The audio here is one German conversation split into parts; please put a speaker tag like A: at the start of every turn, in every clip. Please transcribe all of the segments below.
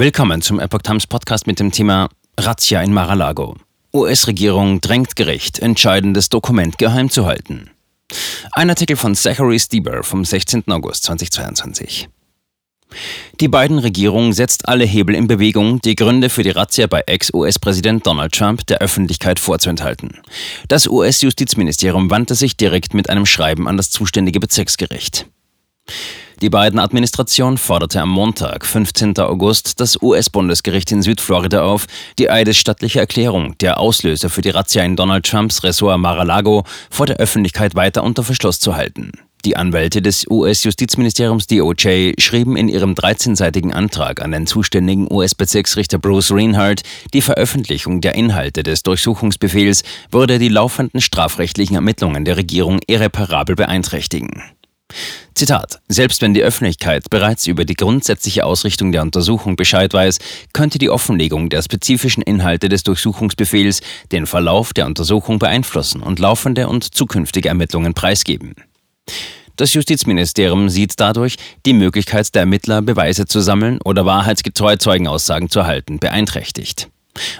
A: Willkommen zum Epoch Times Podcast mit dem Thema Razzia in Mar-a-Lago. US-Regierung drängt Gericht, entscheidendes Dokument geheim zu halten. Ein Artikel von Zachary Stieber vom 16. August 2022. Die beiden Regierung setzt alle Hebel in Bewegung, die Gründe für die Razzia bei Ex-US-Präsident Donald Trump der Öffentlichkeit vorzuenthalten. Das US-Justizministerium wandte sich direkt mit einem Schreiben an das zuständige Bezirksgericht. Die beiden Administration forderte am Montag, 15. August, das US-Bundesgericht in Südflorida auf, die eidesstattliche Erklärung, der Auslöser für die Razzia in Donald Trumps Ressort Mar-a-Lago, vor der Öffentlichkeit weiter unter Verschluss zu halten. Die Anwälte des US-Justizministeriums DOJ schrieben in ihrem 13-seitigen Antrag an den zuständigen US-Bezirksrichter Bruce Reinhardt, die Veröffentlichung der Inhalte des Durchsuchungsbefehls würde die laufenden strafrechtlichen Ermittlungen der Regierung irreparabel beeinträchtigen. Zitat: Selbst wenn die Öffentlichkeit bereits über die grundsätzliche Ausrichtung der Untersuchung Bescheid weiß, könnte die Offenlegung der spezifischen Inhalte des Durchsuchungsbefehls den Verlauf der Untersuchung beeinflussen und laufende und zukünftige Ermittlungen preisgeben. Das Justizministerium sieht dadurch die Möglichkeit der Ermittler, Beweise zu sammeln oder wahrheitsgetreue Zeugenaussagen zu erhalten, beeinträchtigt.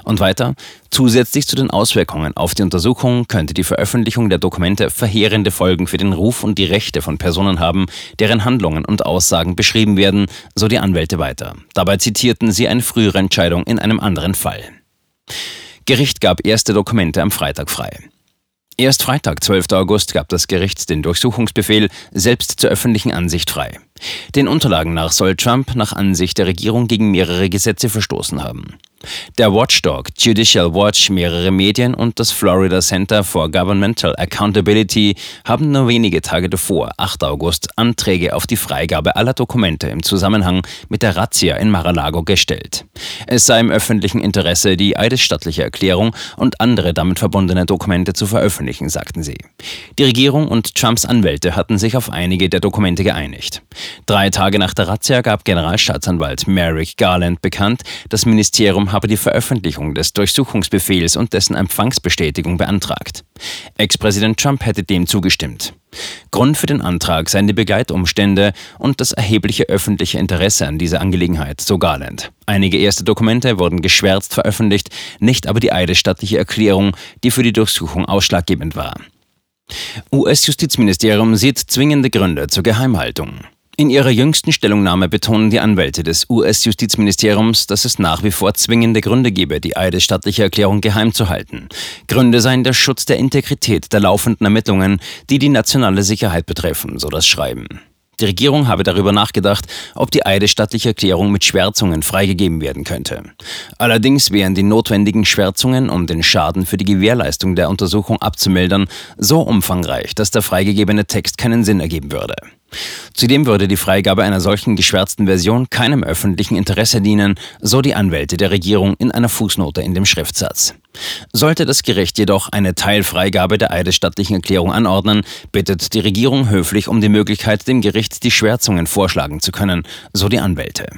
A: Und weiter, zusätzlich zu den Auswirkungen auf die Untersuchung könnte die Veröffentlichung der Dokumente verheerende Folgen für den Ruf und die Rechte von Personen haben, deren Handlungen und Aussagen beschrieben werden, so die Anwälte weiter. Dabei zitierten sie eine frühere Entscheidung in einem anderen Fall. Gericht gab erste Dokumente am Freitag frei. Erst Freitag, 12. August, gab das Gericht den Durchsuchungsbefehl selbst zur öffentlichen Ansicht frei. Den Unterlagen nach soll Trump nach Ansicht der Regierung gegen mehrere Gesetze verstoßen haben. Der Watchdog Judicial Watch, mehrere Medien und das Florida Center for Governmental Accountability haben nur wenige Tage davor, 8. August, Anträge auf die Freigabe aller Dokumente im Zusammenhang mit der Razzia in Mar-a-Lago gestellt. Es sei im öffentlichen Interesse, die eidesstattliche Erklärung und andere damit verbundene Dokumente zu veröffentlichen, sagten sie. Die Regierung und Trumps Anwälte hatten sich auf einige der Dokumente geeinigt. Drei Tage nach der Razzia gab Generalstaatsanwalt Merrick Garland bekannt, das Habe die Veröffentlichung des Durchsuchungsbefehls und dessen Empfangsbestätigung beantragt. Ex-Präsident Trump hätte dem zugestimmt. Grund für den Antrag seien die Begleitumstände und das erhebliche öffentliche Interesse an dieser Angelegenheit, so Garland. Einige erste Dokumente wurden geschwärzt veröffentlicht, nicht aber die eidesstattliche Erklärung, die für die Durchsuchung ausschlaggebend war. US-Justizministerium sieht zwingende Gründe zur Geheimhaltung. In ihrer jüngsten Stellungnahme betonen die Anwälte des US-Justizministeriums, dass es nach wie vor zwingende Gründe gebe, die eidesstattliche Erklärung geheim zu halten. Gründe seien der Schutz der Integrität der laufenden Ermittlungen, die die nationale Sicherheit betreffen, so das Schreiben. Die Regierung habe darüber nachgedacht, ob die eidesstattliche Erklärung mit Schwärzungen freigegeben werden könnte. Allerdings wären die notwendigen Schwärzungen, um den Schaden für die Gewährleistung der Untersuchung abzumildern, so umfangreich, dass der freigegebene Text keinen Sinn ergeben würde. Zudem würde die Freigabe einer solchen geschwärzten Version keinem öffentlichen Interesse dienen, so die Anwälte der Regierung in einer Fußnote in dem Schriftsatz. Sollte das Gericht jedoch eine Teilfreigabe der eidesstattlichen Erklärung anordnen, bittet die Regierung höflich um die Möglichkeit, dem Gericht die Schwärzungen vorschlagen zu können, so die Anwälte.